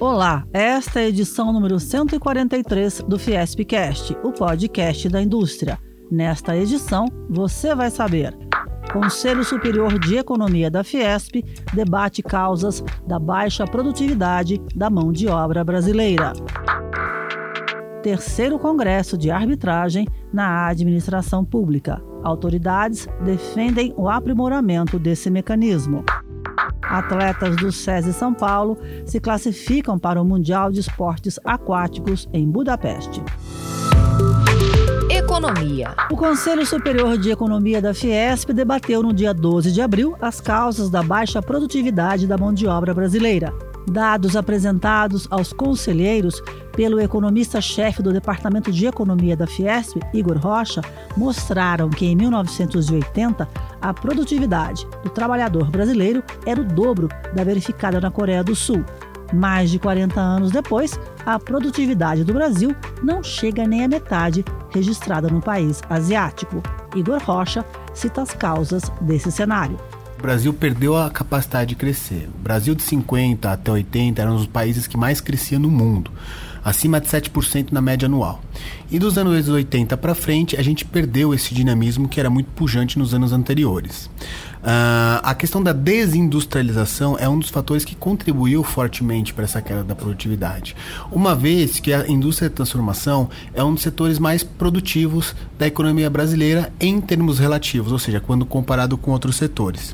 Olá, esta é a edição número 143 do Fiespcast, o podcast da indústria. Nesta edição, você vai saber. Conselho Superior de Economia da Fiesp debate causas da baixa produtividade da mão de obra brasileira. Terceiro Congresso de Arbitragem na Administração Pública. Autoridades defendem o aprimoramento desse mecanismo. Atletas do SESI São Paulo se classificam para o Mundial de Esportes Aquáticos em Budapeste. Economia. O Conselho Superior de Economia da Fiesp debateu no dia 12 de abril as causas da baixa produtividade da mão de obra brasileira. Dados apresentados aos conselheiros pelo economista-chefe do Departamento de Economia da Fiesp, Igor Rocha, mostraram que em 1980 a produtividade do trabalhador brasileiro era o dobro da verificada na Coreia do Sul. Mais de 40 anos depois, a produtividade do Brasil não chega nem à metade registrada no país asiático. Igor Rocha cita as causas desse cenário. O Brasil perdeu a capacidade de crescer. O Brasil de 50 até 80 era um dos países que mais crescia no mundo, acima de 7% na média anual. E dos anos 80 para frente, a gente perdeu esse dinamismo que era muito pujante nos anos anteriores. Uh, a questão da desindustrialização é um dos fatores que contribuiu fortemente para essa queda da produtividade. Uma vez que a indústria de transformação é um dos setores mais produtivos da economia brasileira em termos relativos, ou seja, quando comparado com outros setores.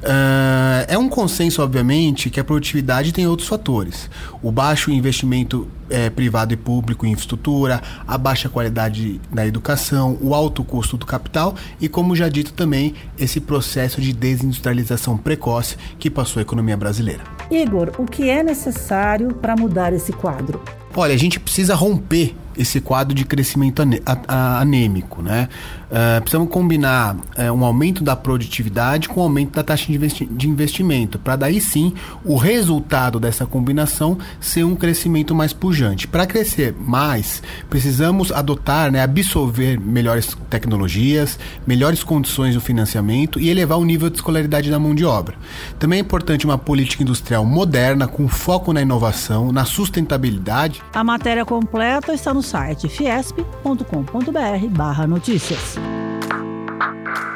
Uh, é um consenso, obviamente, que a produtividade tem outros fatores. O baixo investimento é, privado e público em infraestrutura, a baixa qualidade da educação, o alto custo do capital e, como já dito também, esse processo de desindustrialização precoce que passou a economia brasileira. Igor, o que é necessário para mudar esse quadro? Olha, a gente precisa romper esse quadro de crescimento anêmico, né? Uh, precisamos combinar uh, um aumento da produtividade com o um aumento da taxa de, investi de investimento, para daí sim o resultado dessa combinação ser um crescimento mais pujante. Para crescer mais, precisamos adotar, né, absorver melhores tecnologias, melhores condições do financiamento e elevar o nível de escolaridade da mão de obra. Também é importante uma política industrial moderna, com foco na inovação, na sustentabilidade. A matéria completa está no site fiesp.com.br/notícias.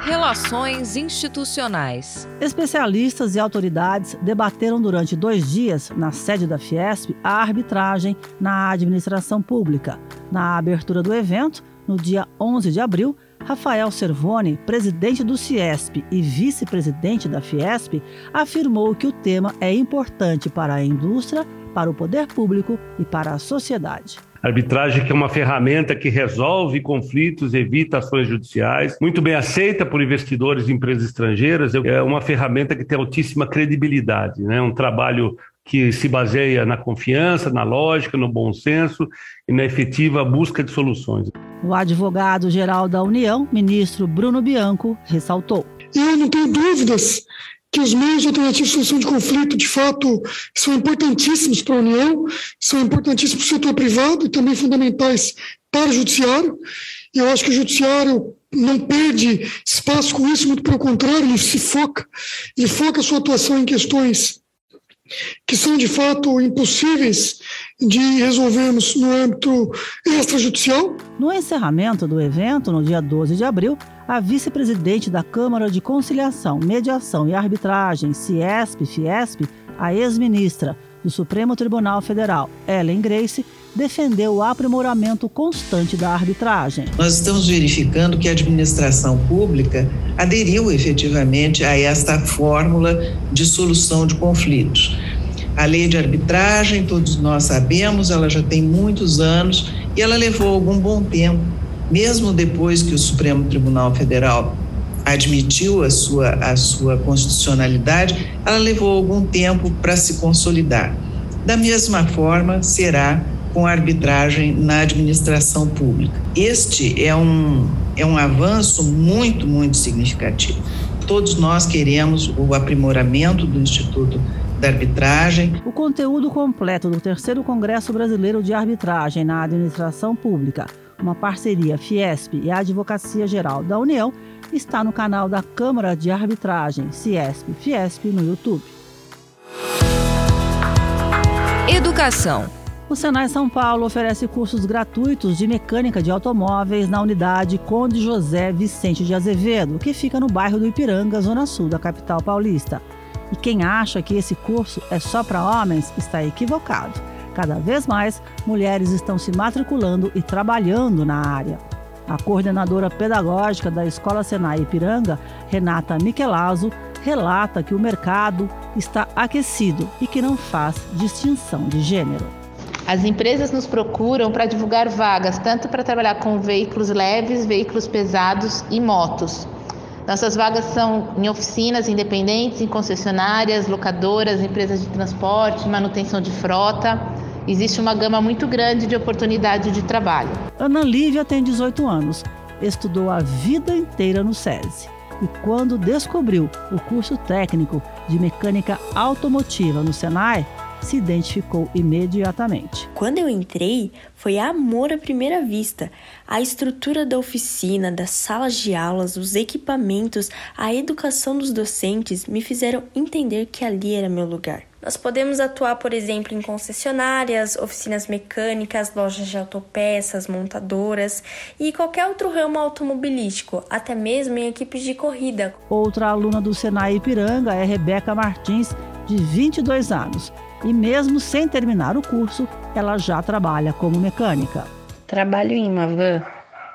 Relações institucionais. Especialistas e autoridades debateram durante dois dias, na sede da Fiesp, a arbitragem na administração pública. Na abertura do evento, no dia 11 de abril, Rafael Servoni, presidente do Ciesp e vice-presidente da Fiesp, afirmou que o tema é importante para a indústria, para o poder público e para a sociedade. Arbitragem que é uma ferramenta que resolve conflitos, evita ações judiciais, muito bem aceita por investidores e empresas estrangeiras, é uma ferramenta que tem altíssima credibilidade, né? um trabalho que se baseia na confiança, na lógica, no bom senso e na efetiva busca de soluções. O advogado-geral da União, ministro Bruno Bianco, ressaltou. Eu não tenho dúvidas que os meios alternativos de solução de conflito, de fato, são importantíssimos para a União, são importantíssimos para o setor privado e também fundamentais para o judiciário. Eu acho que o judiciário não perde espaço com isso, muito pelo contrário, ele se foca, ele foca a sua atuação em questões que são de fato impossíveis de resolvermos no âmbito extrajudicial. No encerramento do evento, no dia 12 de abril, a vice-presidente da Câmara de Conciliação, Mediação e Arbitragem, CIESP, FIESP, a ex-ministra do Supremo Tribunal Federal, Ellen Grace, defendeu o aprimoramento constante da arbitragem. Nós estamos verificando que a administração pública aderiu efetivamente a esta fórmula de solução de conflitos. A lei de arbitragem, todos nós sabemos, ela já tem muitos anos e ela levou algum bom tempo, mesmo depois que o Supremo Tribunal Federal admitiu a sua, a sua constitucionalidade, ela levou algum tempo para se consolidar. Da mesma forma, será com a arbitragem na administração pública. Este é um, é um avanço muito, muito significativo. Todos nós queremos o aprimoramento do Instituto da Arbitragem. O conteúdo completo do terceiro Congresso Brasileiro de Arbitragem na Administração Pública, uma parceria Fiesp e a Advocacia Geral da União, está no canal da Câmara de Arbitragem, Ciesp Fiesp, no YouTube. Educação. O Senai São Paulo oferece cursos gratuitos de mecânica de automóveis na unidade Conde José Vicente de Azevedo, que fica no bairro do Ipiranga, zona sul da capital paulista. E quem acha que esse curso é só para homens está equivocado. Cada vez mais, mulheres estão se matriculando e trabalhando na área. A coordenadora pedagógica da Escola Senai Ipiranga, Renata Michelazzo, relata que o mercado está aquecido e que não faz distinção de gênero. As empresas nos procuram para divulgar vagas, tanto para trabalhar com veículos leves, veículos pesados e motos. Nossas vagas são em oficinas independentes, em concessionárias, locadoras, empresas de transporte, manutenção de frota. Existe uma gama muito grande de oportunidades de trabalho. Ana Lívia tem 18 anos, estudou a vida inteira no SESI e quando descobriu o curso técnico de mecânica automotiva no Senai, se identificou imediatamente. Quando eu entrei, foi amor à primeira vista. A estrutura da oficina, das salas de aulas, os equipamentos, a educação dos docentes me fizeram entender que ali era meu lugar. Nós podemos atuar, por exemplo, em concessionárias, oficinas mecânicas, lojas de autopeças, montadoras e qualquer outro ramo automobilístico, até mesmo em equipes de corrida. Outra aluna do Senai Ipiranga é Rebeca Martins, de 22 anos e, mesmo sem terminar o curso, ela já trabalha como mecânica. Trabalho em uma van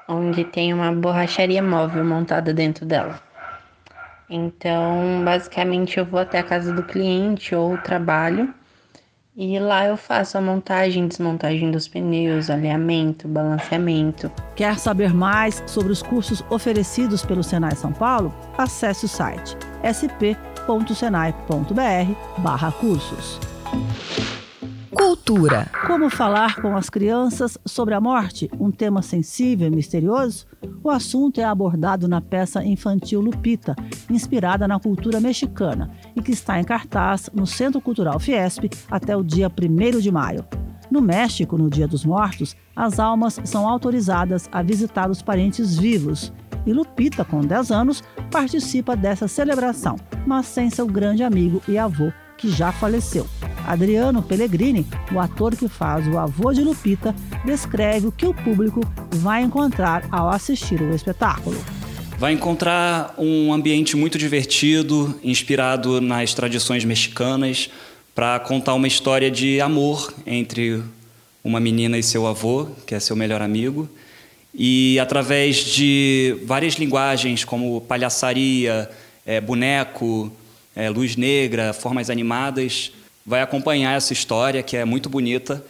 onde tem uma borracharia móvel montada dentro dela. Então, basicamente, eu vou até a casa do cliente ou trabalho e lá eu faço a montagem, desmontagem dos pneus, alinhamento, balanceamento. Quer saber mais sobre os cursos oferecidos pelo Senai São Paulo? Acesse o site sp.senai.br/cursos. Cultura. Como falar com as crianças sobre a morte, um tema sensível e misterioso? O assunto é abordado na peça infantil Lupita, inspirada na cultura mexicana e que está em cartaz no Centro Cultural Fiesp até o dia 1 de maio. No México, no Dia dos Mortos, as almas são autorizadas a visitar os parentes vivos. E Lupita, com 10 anos, participa dessa celebração, mas sem seu grande amigo e avô, que já faleceu. Adriano Pellegrini, o ator que faz o avô de Lupita, descreve o que o público vai encontrar ao assistir o espetáculo. Vai encontrar um ambiente muito divertido, inspirado nas tradições mexicanas, para contar uma história de amor entre uma menina e seu avô, que é seu melhor amigo, e através de várias linguagens, como palhaçaria, é, boneco, é, luz negra, formas animadas, vai acompanhar essa história que é muito bonita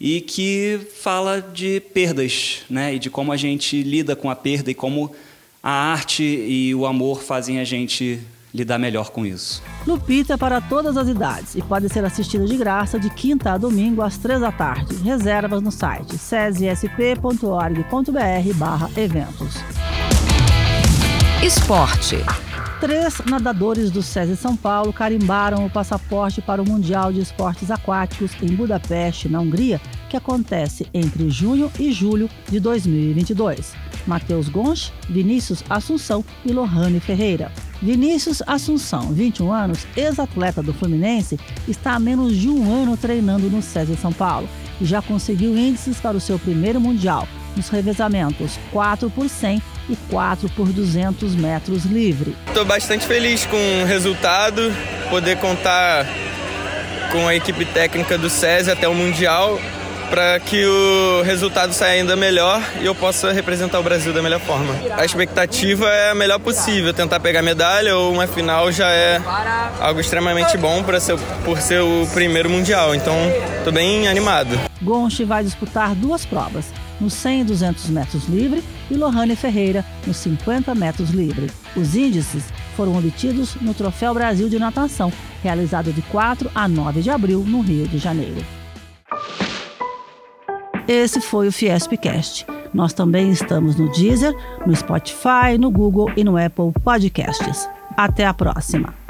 e que fala de perdas, né? E de como a gente lida com a perda e como a arte e o amor fazem a gente lidar melhor com isso. Lupita é para todas as idades e pode ser assistido de graça de quinta a domingo às três da tarde. Reservas no site cesesp.org.br/eventos. Esporte. Três nadadores do SESI São Paulo carimbaram o passaporte para o Mundial de Esportes Aquáticos em Budapeste, na Hungria, que acontece entre junho e julho de 2022. Matheus Gonch, Vinícius Assunção e Lohane Ferreira. Vinícius Assunção, 21 anos, ex-atleta do Fluminense, está há menos de um ano treinando no SESI São Paulo e já conseguiu índices para o seu primeiro Mundial, nos revezamentos 4 por 100 e 4 por 200 metros livre. Estou bastante feliz com o resultado, poder contar com a equipe técnica do SESI até o Mundial para que o resultado saia ainda melhor e eu possa representar o Brasil da melhor forma. A expectativa é a melhor possível, tentar pegar medalha ou uma final já é algo extremamente bom para ser por ser o primeiro mundial. Então, estou bem animado. Gonchi vai disputar duas provas, nos 100 e 200 metros livre e Lohane Ferreira nos 50 metros livre. Os índices foram obtidos no Troféu Brasil de Natação, realizado de 4 a 9 de abril no Rio de Janeiro. Esse foi o Fiespcast. Nós também estamos no Deezer, no Spotify, no Google e no Apple Podcasts. Até a próxima!